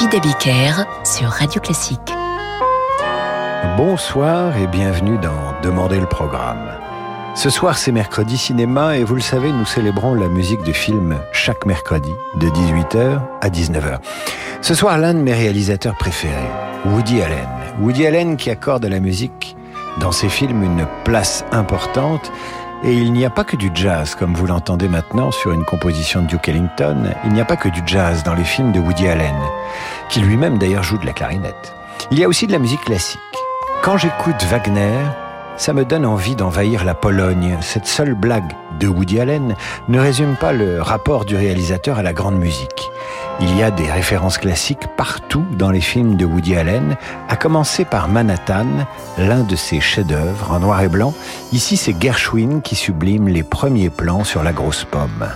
David Abiker sur Radio Classique. Bonsoir et bienvenue dans Demander le programme. Ce soir, c'est mercredi cinéma et vous le savez, nous célébrons la musique de film chaque mercredi de 18h à 19h. Ce soir, l'un de mes réalisateurs préférés, Woody Allen. Woody Allen qui accorde à la musique dans ses films une place importante et il n'y a pas que du jazz, comme vous l'entendez maintenant sur une composition de Duke Ellington, il n'y a pas que du jazz dans les films de Woody Allen, qui lui-même d'ailleurs joue de la clarinette. Il y a aussi de la musique classique. Quand j'écoute Wagner, ça me donne envie d'envahir la Pologne. Cette seule blague de Woody Allen ne résume pas le rapport du réalisateur à la grande musique. Il y a des références classiques partout dans les films de Woody Allen, à commencer par Manhattan, l'un de ses chefs-d'œuvre en noir et blanc. Ici, c'est Gershwin qui sublime les premiers plans sur la grosse pomme.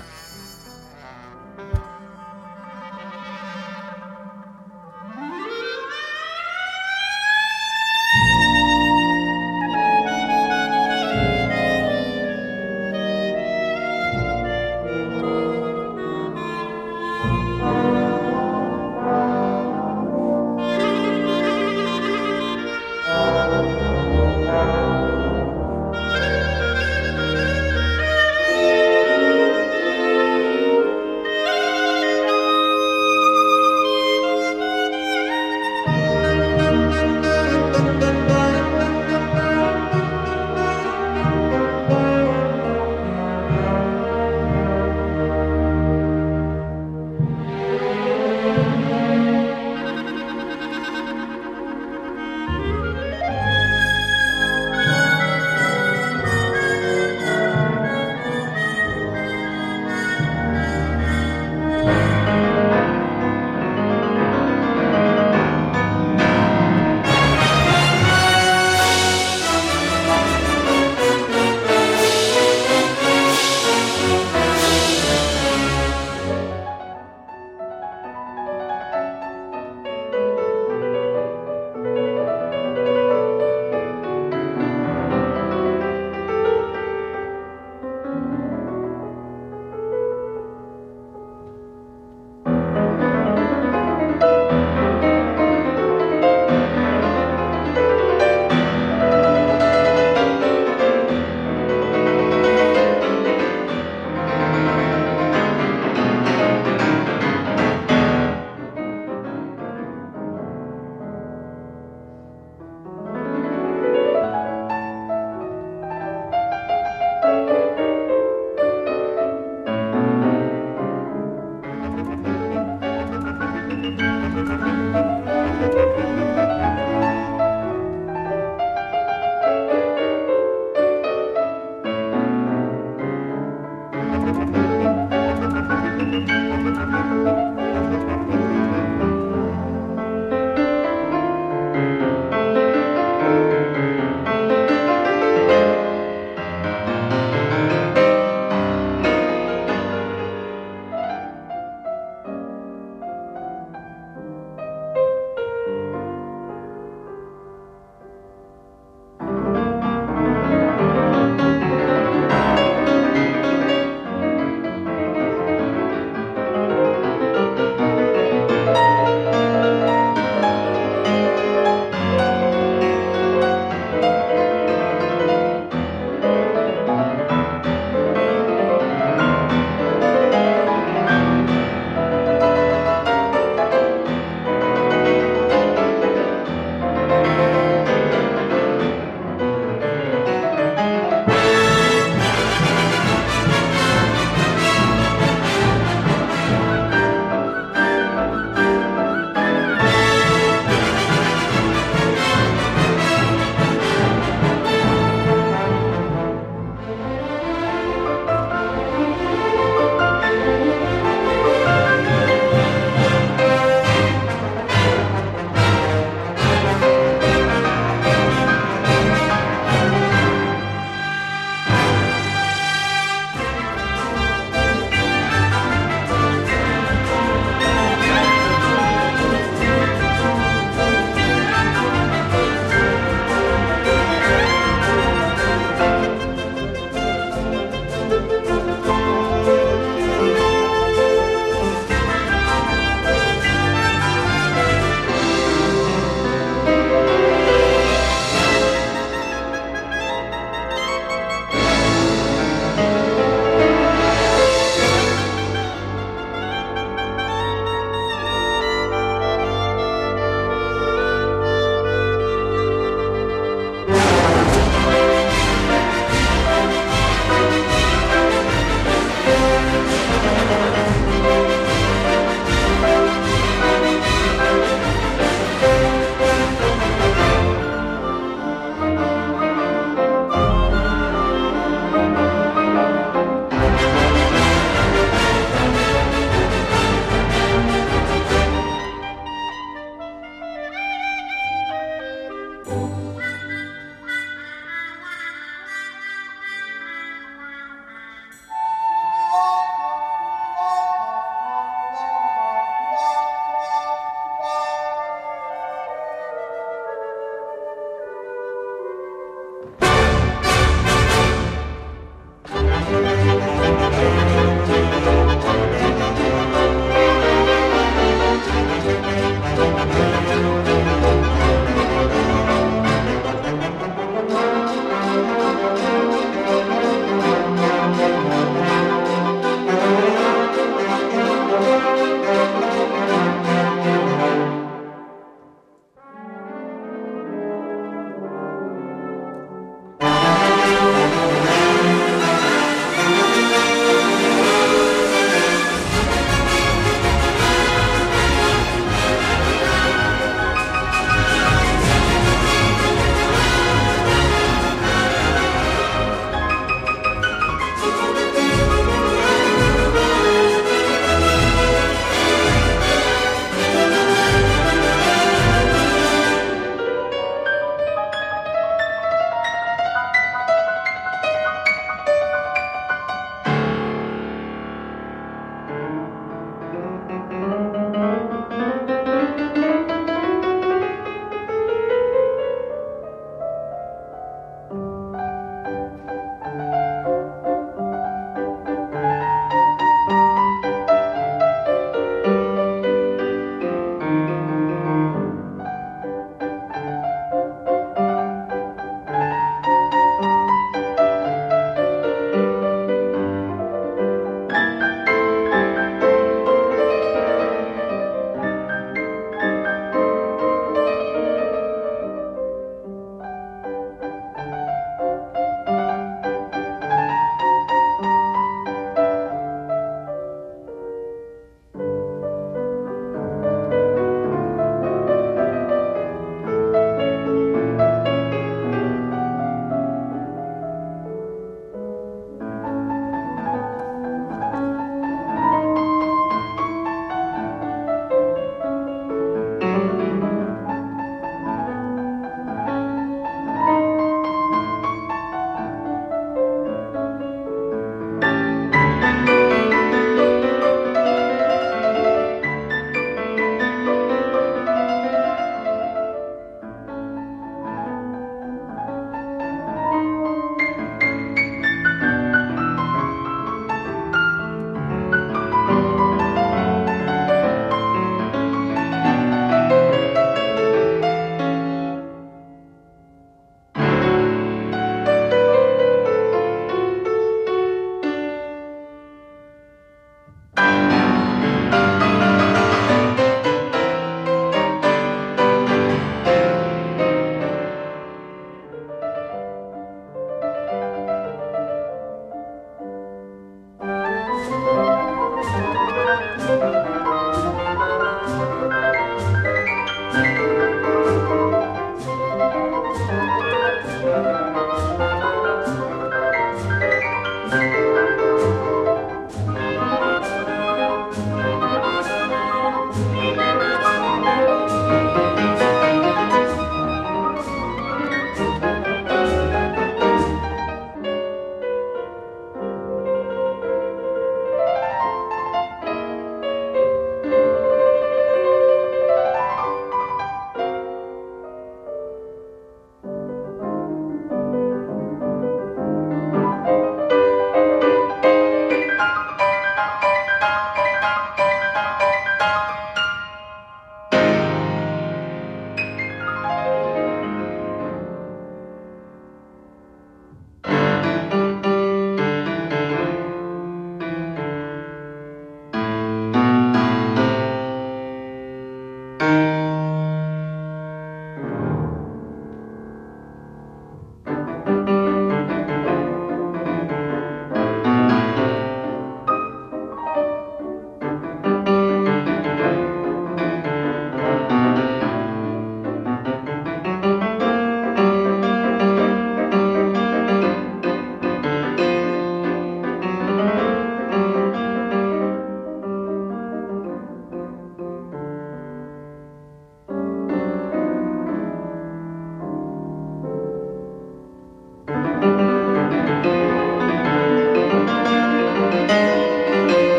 Música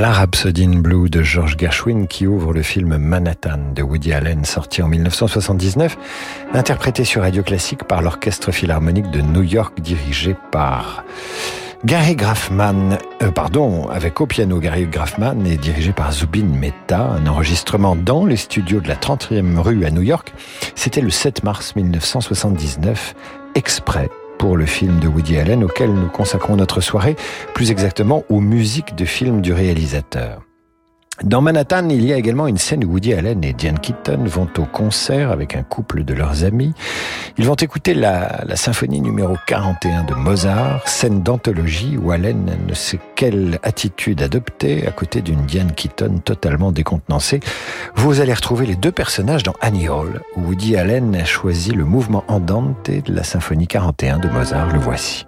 La Rhapsody in Blue de George Gershwin qui ouvre le film Manhattan de Woody Allen sorti en 1979, interprété sur Radio Classique par l'Orchestre Philharmonique de New York dirigé par Gary Grafman, euh, pardon, avec au piano Gary Grafman et dirigé par Zubin Mehta, un enregistrement dans les studios de la 30e rue à New York. C'était le 7 mars 1979, exprès pour le film de Woody Allen auquel nous consacrons notre soirée, plus exactement aux musiques de films du réalisateur. Dans Manhattan, il y a également une scène où Woody Allen et Diane Keaton vont au concert avec un couple de leurs amis. Ils vont écouter la, symphonie numéro 41 de Mozart, scène d'anthologie où Allen ne sait quelle attitude adopter à côté d'une Diane Keaton totalement décontenancée. Vous allez retrouver les deux personnages dans Annie Hall, où Woody Allen a choisi le mouvement andante de la symphonie 41 de Mozart. Le voici.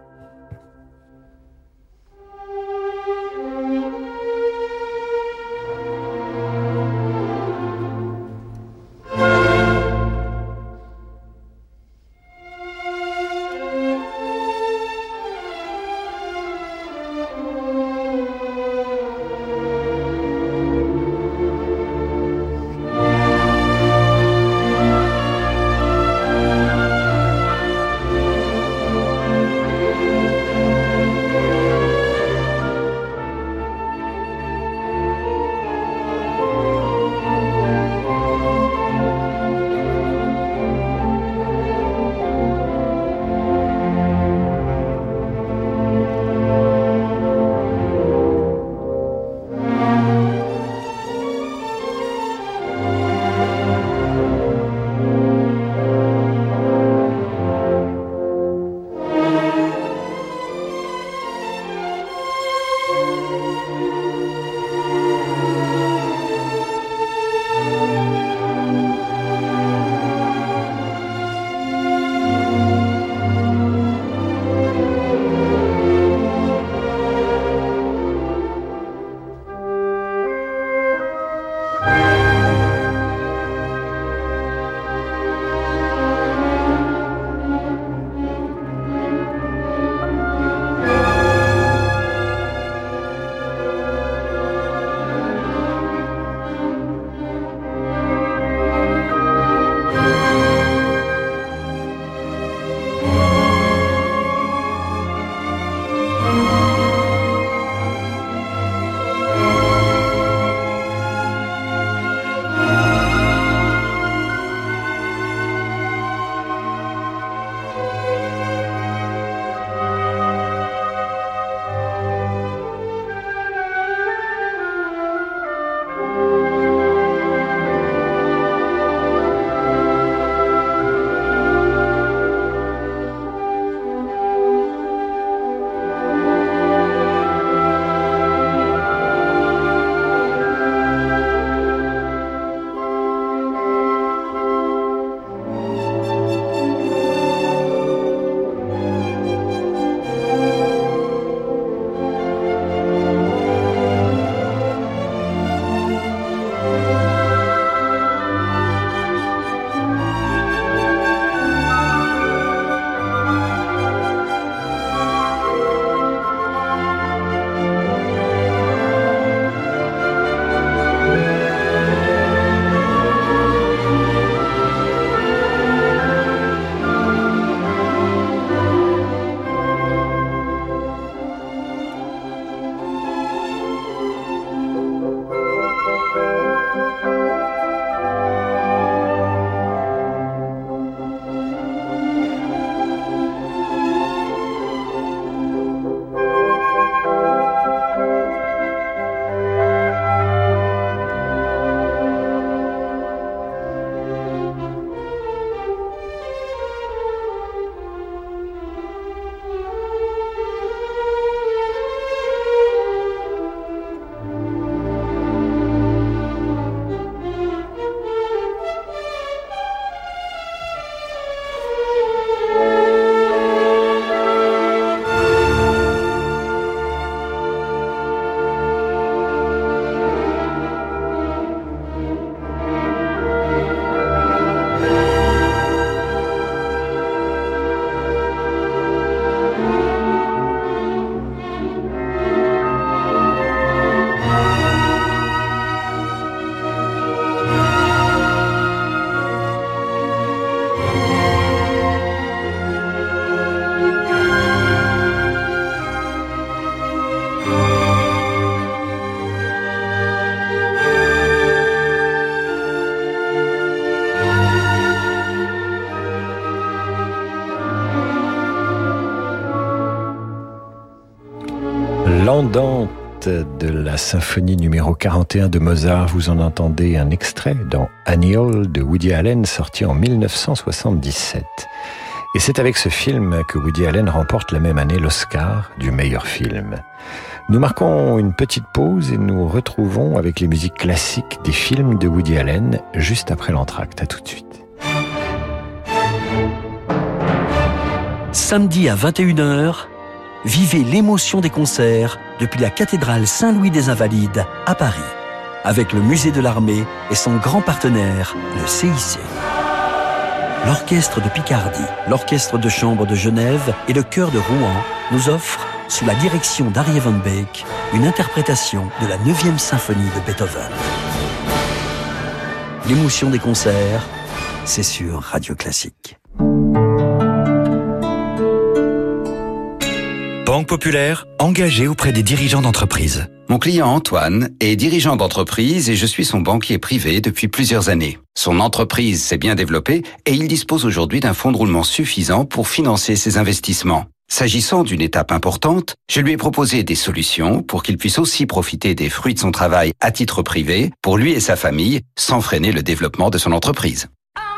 La symphonie numéro 41 de Mozart, vous en entendez un extrait dans Annie Hall de Woody Allen sorti en 1977. Et c'est avec ce film que Woody Allen remporte la même année l'Oscar du meilleur film. Nous marquons une petite pause et nous retrouvons avec les musiques classiques des films de Woody Allen juste après l'entracte. À tout de suite. Samedi à 21h, vivez l'émotion des concerts depuis la cathédrale Saint-Louis des Invalides à Paris, avec le musée de l'armée et son grand partenaire, le CIC. L'orchestre de Picardie, l'orchestre de chambre de Genève et le chœur de Rouen nous offrent, sous la direction d'Arie Van Beek, une interprétation de la 9e symphonie de Beethoven. L'émotion des concerts, c'est sur Radio Classique. Banque Populaire, engagée auprès des dirigeants d'entreprise. Mon client Antoine est dirigeant d'entreprise et je suis son banquier privé depuis plusieurs années. Son entreprise s'est bien développée et il dispose aujourd'hui d'un fonds de roulement suffisant pour financer ses investissements. S'agissant d'une étape importante, je lui ai proposé des solutions pour qu'il puisse aussi profiter des fruits de son travail à titre privé, pour lui et sa famille, sans freiner le développement de son entreprise.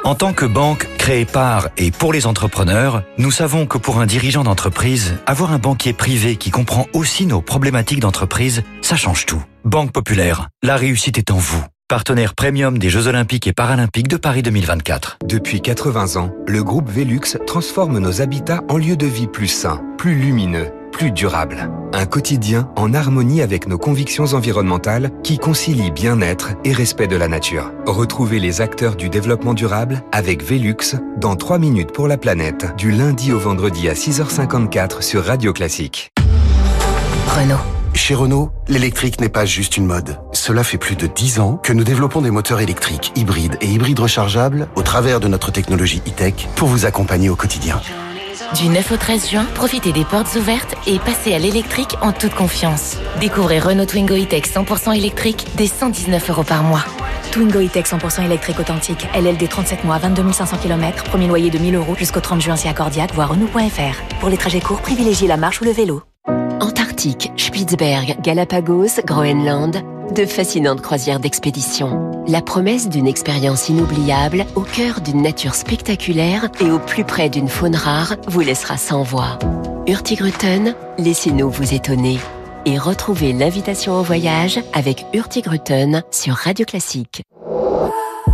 En tant que banque créée par et pour les entrepreneurs, nous savons que pour un dirigeant d'entreprise, avoir un banquier privé qui comprend aussi nos problématiques d'entreprise, ça change tout. Banque Populaire, la réussite est en vous. Partenaire premium des Jeux Olympiques et Paralympiques de Paris 2024. Depuis 80 ans, le groupe Velux transforme nos habitats en lieux de vie plus sains, plus lumineux plus durable. Un quotidien en harmonie avec nos convictions environnementales qui concilient bien-être et respect de la nature. Retrouvez les acteurs du développement durable avec Velux dans 3 minutes pour la planète, du lundi au vendredi à 6h54 sur Radio Classique. Renault. Chez Renault, l'électrique n'est pas juste une mode. Cela fait plus de 10 ans que nous développons des moteurs électriques, hybrides et hybrides rechargeables au travers de notre technologie e-tech pour vous accompagner au quotidien. Du 9 au 13 juin, profitez des portes ouvertes et passez à l'électrique en toute confiance. Découvrez Renault Twingo E-Tech 100% électrique dès 119 euros par mois. Twingo E-Tech 100% électrique authentique, LLD 37 mois, 22 500 km, premier loyer de 1000 euros jusqu'au 30 juin si accordiaque, voire Renault.fr. Pour les trajets courts, privilégiez la marche ou le vélo. Antarctique, Spitzberg, Galapagos, Groenland, de fascinantes croisières d'expédition. La promesse d'une expérience inoubliable au cœur d'une nature spectaculaire et au plus près d'une faune rare vous laissera sans voix. Hurtigruten, laissez-nous vous étonner. Et retrouvez l'invitation au voyage avec Hurtigruten sur Radio Classique.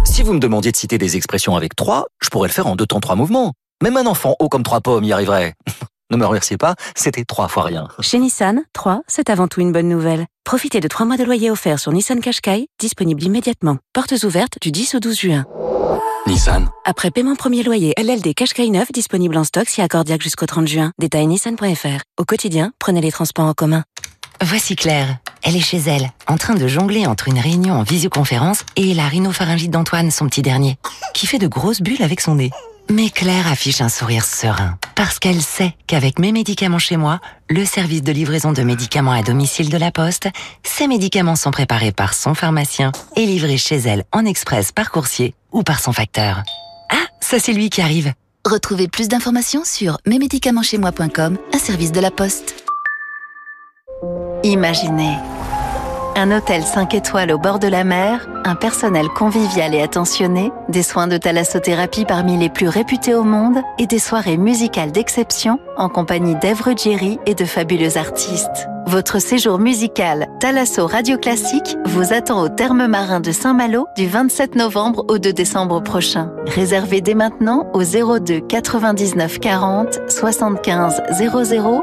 Si vous me demandiez de citer des expressions avec trois, je pourrais le faire en deux temps trois mouvements. Même un enfant haut comme trois pommes y arriverait. Ne me remerciez pas, c'était trois fois rien. Chez Nissan, 3, c'est avant tout une bonne nouvelle. Profitez de 3 mois de loyer offert sur Nissan Qashqai, disponible immédiatement. Portes ouvertes du 10 au 12 juin. Nissan. Après paiement premier loyer, LLD Qashqai 9 disponible en stock si accordiaque jusqu'au 30 juin. Détail nissan.fr. Au quotidien, prenez les transports en commun. Voici Claire. Elle est chez elle, en train de jongler entre une réunion en visioconférence et la rhinopharyngite d'Antoine, son petit dernier, qui fait de grosses bulles avec son nez. Mais Claire affiche un sourire serein, parce qu'elle sait qu'avec mes médicaments chez moi, le service de livraison de médicaments à domicile de la Poste, ces médicaments sont préparés par son pharmacien et livrés chez elle en express par coursier ou par son facteur. Ah, ça c'est lui qui arrive. Retrouvez plus d'informations sur mesmédicamentschezmoi.com, un service de la Poste. Imaginez un hôtel 5 étoiles au bord de la mer, un personnel convivial et attentionné, des soins de thalassothérapie parmi les plus réputés au monde et des soirées musicales d'exception en compagnie d'Ève Ruggieri et de fabuleux artistes. Votre séjour musical Thalasso Radio Classique vous attend au terme marin de Saint-Malo du 27 novembre au 2 décembre prochain. Réservez dès maintenant au 02 99 40 75 00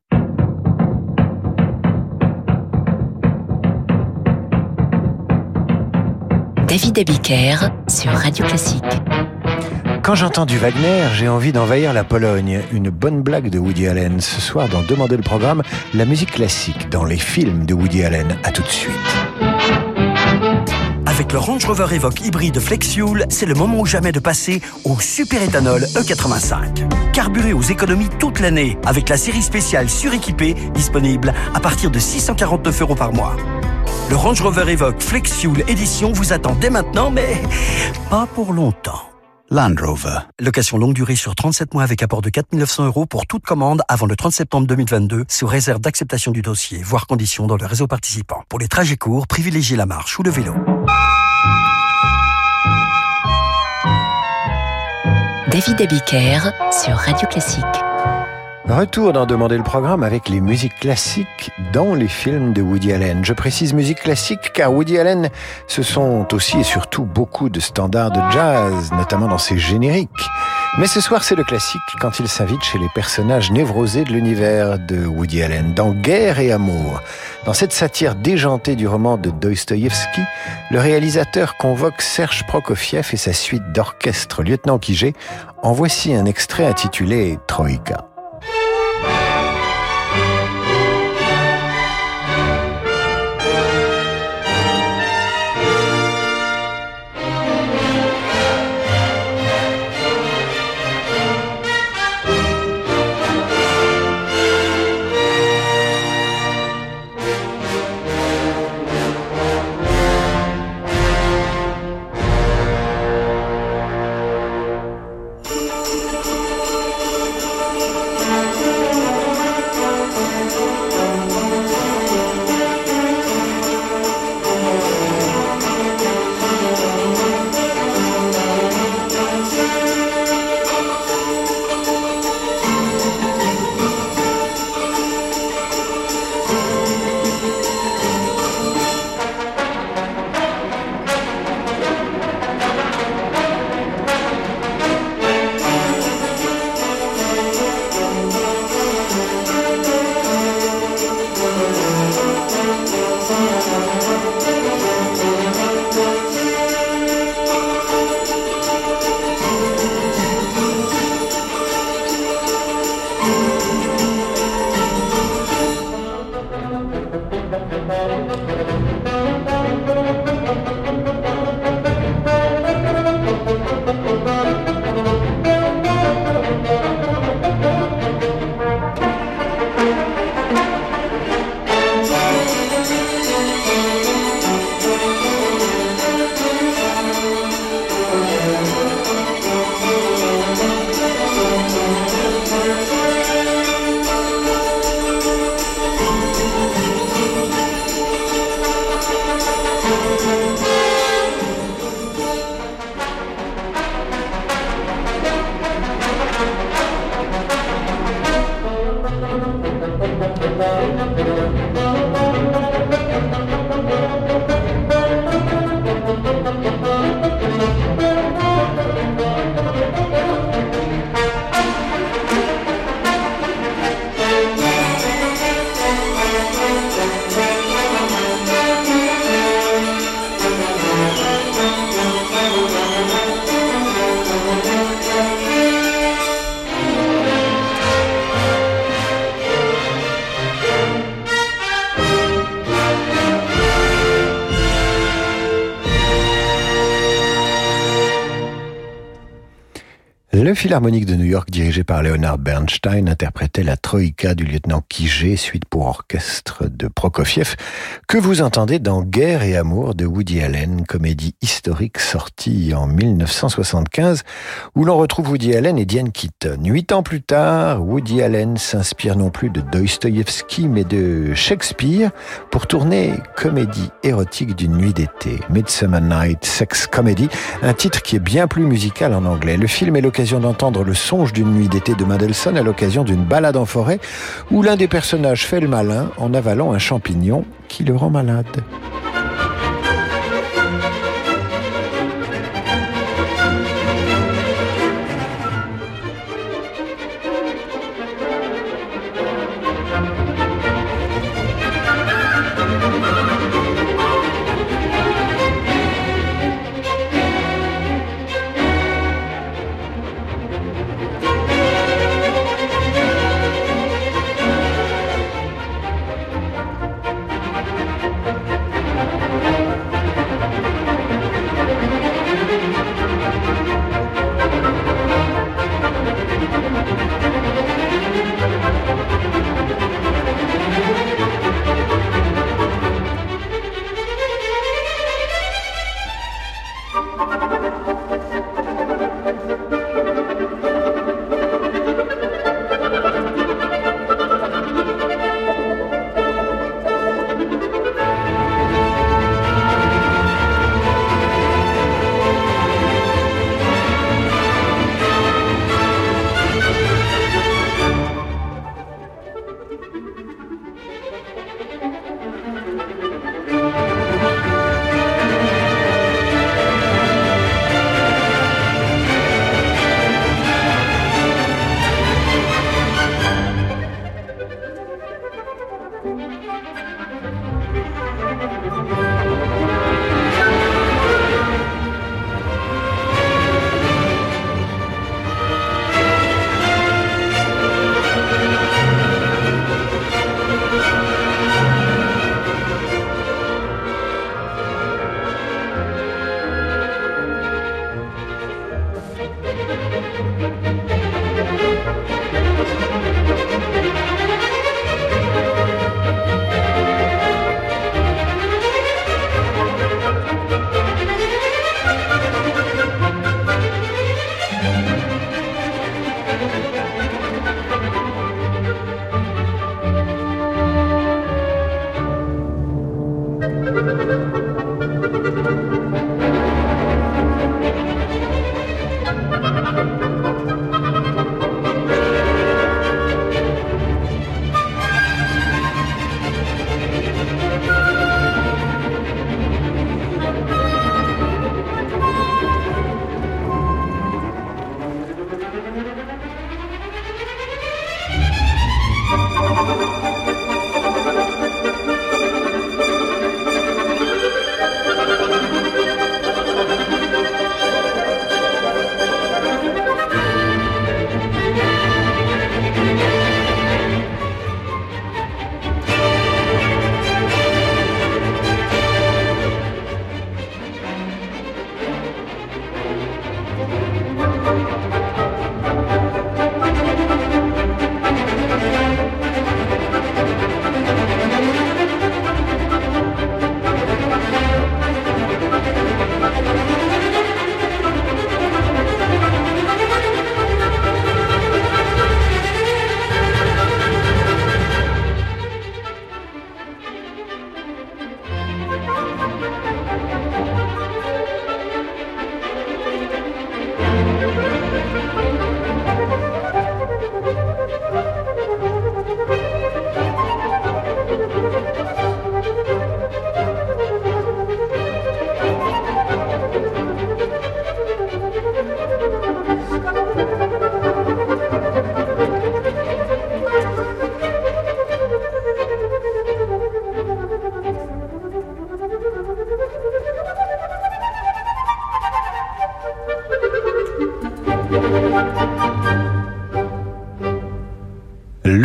David Abiker sur Radio Classique. Quand j'entends du Wagner, j'ai envie d'envahir la Pologne. Une bonne blague de Woody Allen. Ce soir, dans Demander le programme, la musique classique dans les films de Woody Allen. À tout de suite. Avec le Range Rover Evoque hybride Flexfuel, c'est le moment ou jamais de passer au super éthanol E85. Carburé aux économies toute l'année avec la série spéciale suréquipée disponible à partir de 649 euros par mois. Le Range Rover Evoque Flexfuel Edition vous attend dès maintenant, mais pas pour longtemps. Land Rover. Location longue durée sur 37 mois avec apport de 4 900 euros pour toute commande avant le 30 septembre 2022 sous réserve d'acceptation du dossier, voire conditions dans le réseau participant. Pour les trajets courts, privilégiez la marche ou le vélo. David Abiker sur Radio Classique. Retour d'en demander le programme avec les musiques classiques dans les films de Woody Allen. Je précise musique classique car Woody Allen, ce sont aussi et surtout beaucoup de standards de jazz, notamment dans ses génériques. Mais ce soir, c'est le classique quand il s'invite chez les personnages névrosés de l'univers de Woody Allen, dans Guerre et Amour. Dans cette satire déjantée du roman de Dostoïevski, le réalisateur convoque Serge Prokofiev et sa suite d'orchestre Lieutenant Kijé. En voici un extrait intitulé Troïka. Philharmonique de New York, dirigé par Leonard Bernstein, interprétait la Troïka du lieutenant Kijé, suite pour orchestre de Prokofiev, que vous entendez dans Guerre et Amour de Woody Allen, comédie historique sortie en 1975, où l'on retrouve Woody Allen et Diane Keaton. Huit ans plus tard, Woody Allen s'inspire non plus de Dostoïevski, mais de Shakespeare pour tourner comédie érotique d'une nuit d'été, Midsummer Night Sex Comedy, un titre qui est bien plus musical en anglais. Le film est l'occasion d'entendre le songe d'une nuit d'été de Mendelssohn à l'occasion d'une balade en forêt où l'un des personnages fait le malin en avalant un champignon qui le rend malade.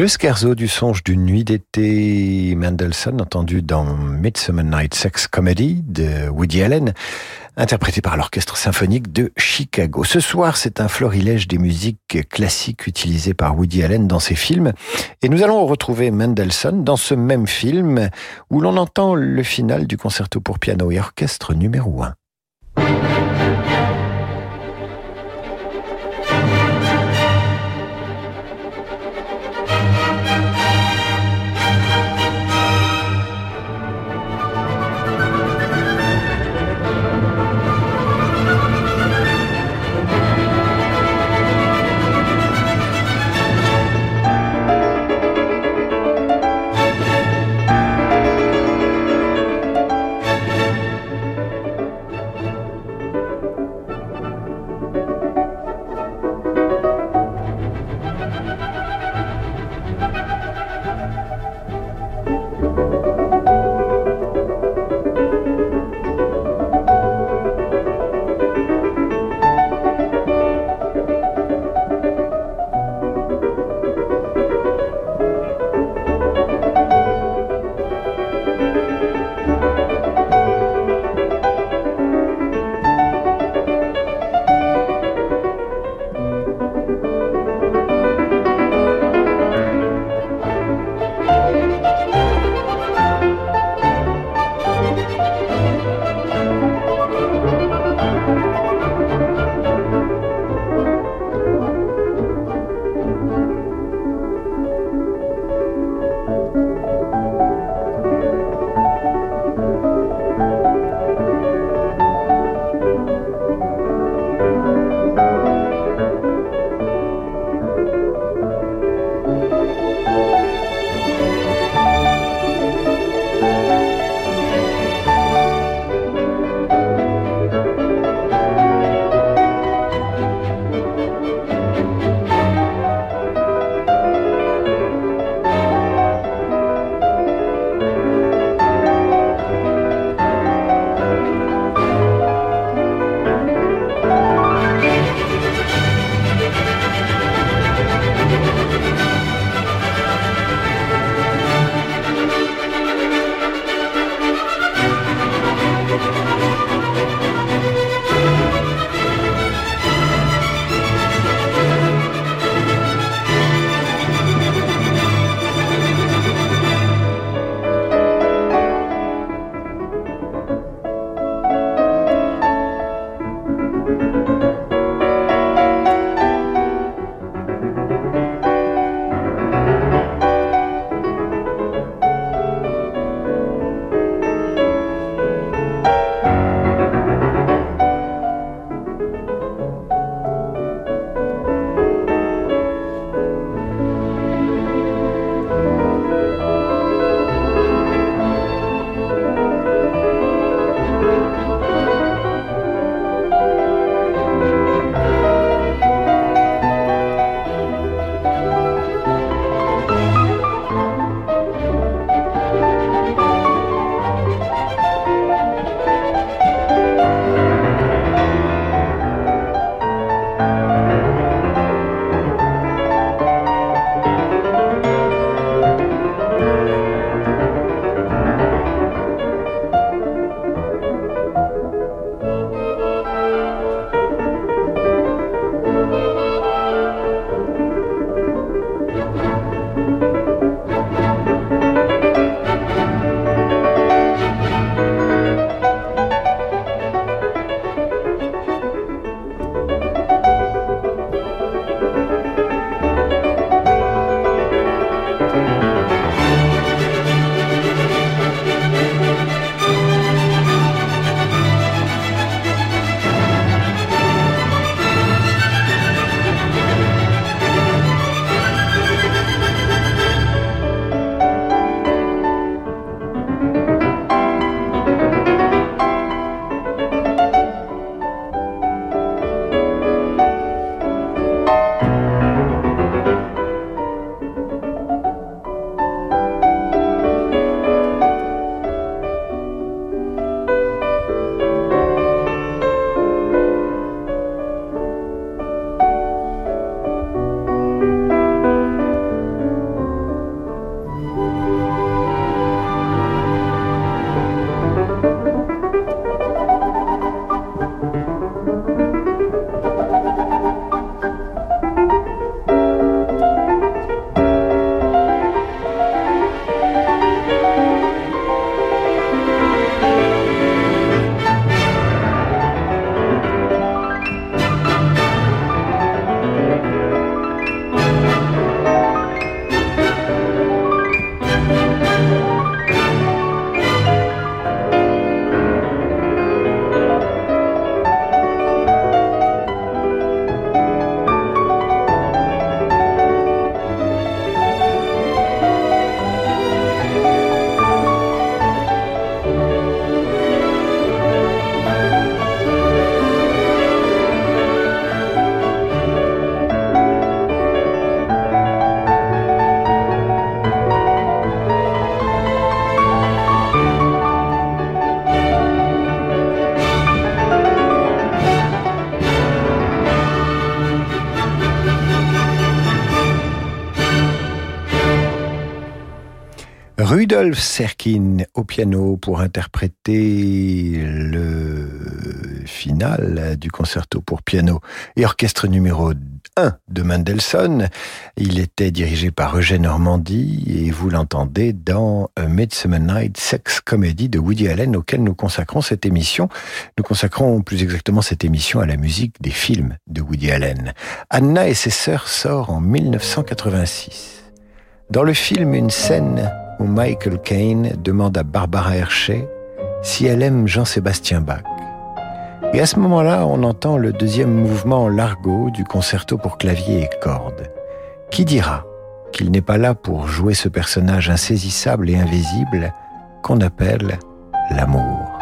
Le scherzo du songe d'une nuit d'été, Mendelssohn, entendu dans Midsummer Night Sex Comedy de Woody Allen, interprété par l'Orchestre symphonique de Chicago. Ce soir, c'est un florilège des musiques classiques utilisées par Woody Allen dans ses films. Et nous allons retrouver Mendelssohn dans ce même film où l'on entend le final du concerto pour piano et orchestre numéro 1. Rudolf Serkin au piano pour interpréter le final du concerto pour piano et orchestre numéro 1 de Mendelssohn. Il était dirigé par Eugène Normandie et vous l'entendez dans Midsummer Night Sex Comedy de Woody Allen auquel nous consacrons cette émission. Nous consacrons plus exactement cette émission à la musique des films de Woody Allen. Anna et ses sœurs sort en 1986. Dans le film, une scène où Michael Caine demande à Barbara Hershey si elle aime Jean-Sébastien Bach. Et à ce moment-là, on entend le deuxième mouvement largo du concerto pour clavier et cordes. Qui dira qu'il n'est pas là pour jouer ce personnage insaisissable et invisible qu'on appelle l'amour?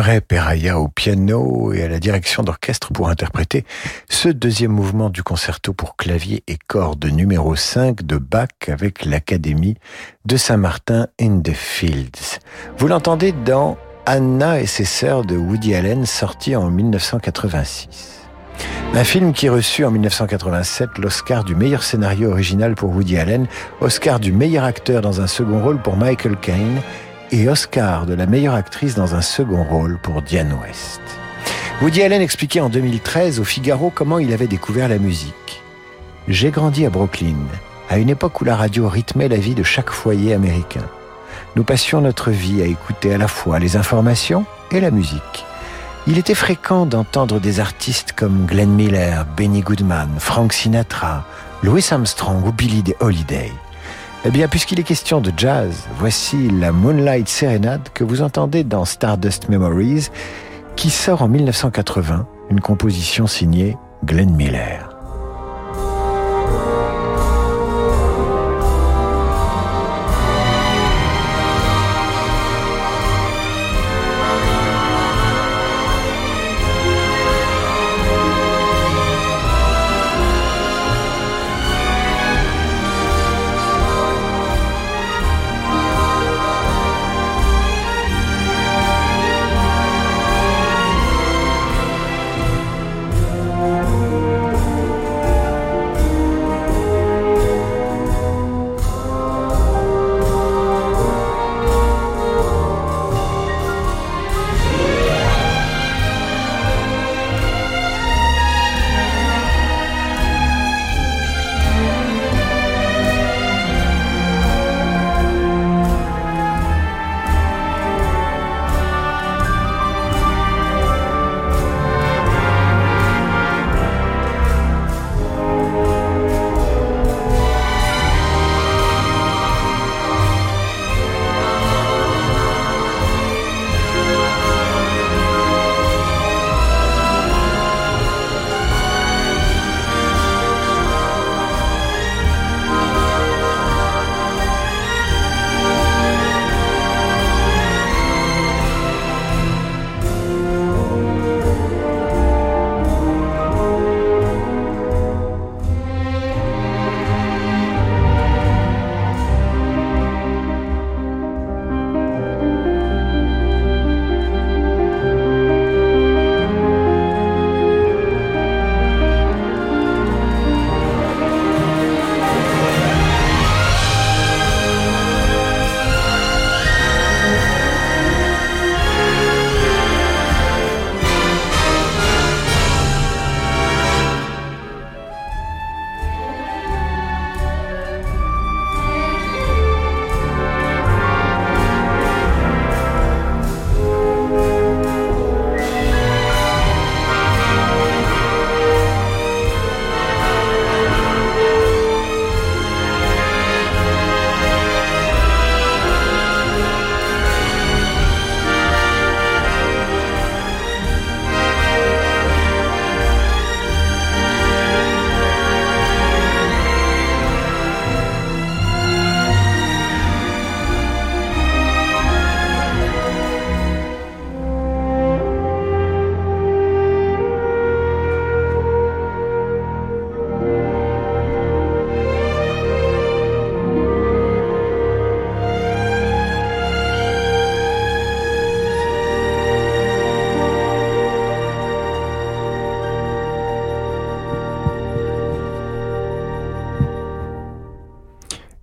Murray Peraya au piano et à la direction d'orchestre pour interpréter ce deuxième mouvement du concerto pour clavier et cordes numéro 5 de Bach avec l'Académie de Saint-Martin in the Fields. Vous l'entendez dans Anna et ses sœurs de Woody Allen sorti en 1986. Un film qui reçut en 1987 l'Oscar du meilleur scénario original pour Woody Allen, Oscar du meilleur acteur dans un second rôle pour Michael Caine et Oscar de la meilleure actrice dans un second rôle pour Diane West. Woody Allen expliquait en 2013 au Figaro comment il avait découvert la musique. J'ai grandi à Brooklyn, à une époque où la radio rythmait la vie de chaque foyer américain. Nous passions notre vie à écouter à la fois les informations et la musique. Il était fréquent d'entendre des artistes comme Glenn Miller, Benny Goodman, Frank Sinatra, Louis Armstrong ou Billy Holiday. Eh bien, puisqu'il est question de jazz, voici la Moonlight Serenade que vous entendez dans Stardust Memories, qui sort en 1980, une composition signée Glenn Miller.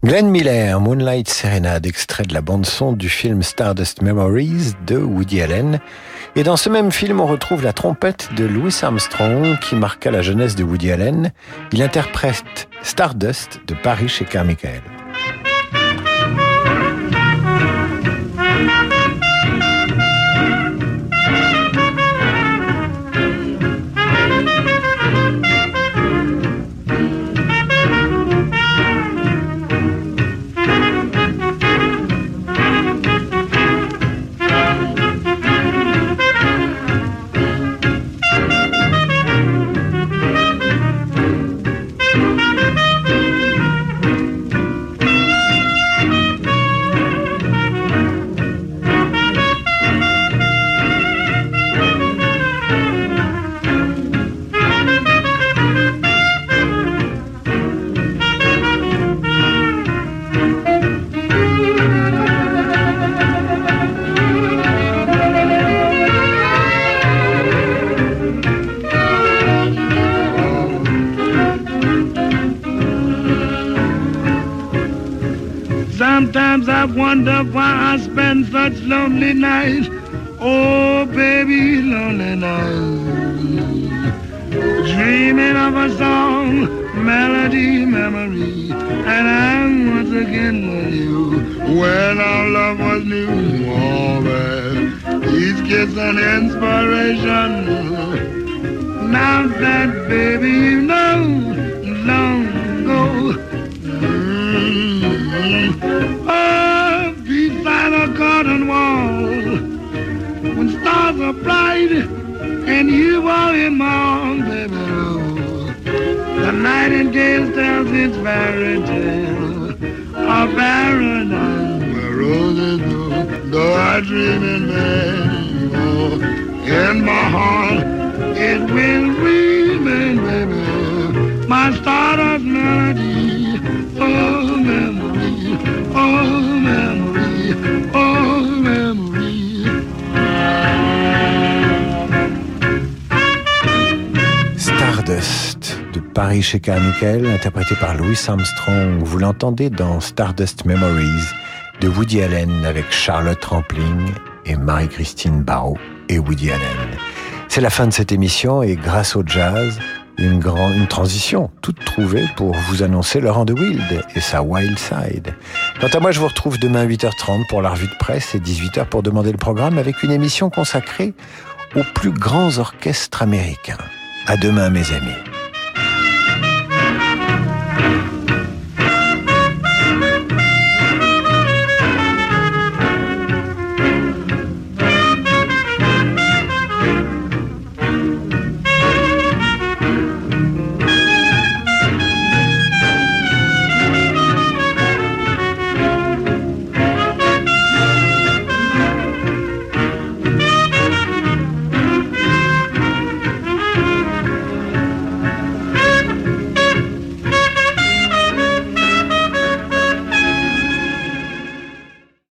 Glenn Miller, Moonlight Serenade, extrait de la bande-son du film Stardust Memories de Woody Allen. Et dans ce même film, on retrouve la trompette de Louis Armstrong qui marqua la jeunesse de Woody Allen. Il interprète Stardust de Paris chez Carmichael. Wonder why I spend such lonely nights. Oh, baby, lonely nights. Dreaming of a song, melody, memory. And I'm once again with you. When our love was new, oh, man. Each an inspiration. Now that, baby, you know, the nightingale tells its fairy tale of paradise where roses grow. Though I dream in vain, oh, in my heart it will remain, Paris chez Carmichael, interprété par Louis Armstrong. Vous l'entendez dans Stardust Memories de Woody Allen avec Charlotte Rampling et Marie-Christine Barrault et Woody Allen. C'est la fin de cette émission et grâce au jazz, une, une transition toute trouvée pour vous annoncer Laurent de Wild et sa Wild Side. Quant à moi, je vous retrouve demain 8h30 pour la revue de presse et 18h pour demander le programme avec une émission consacrée aux plus grands orchestres américains. À demain, mes amis.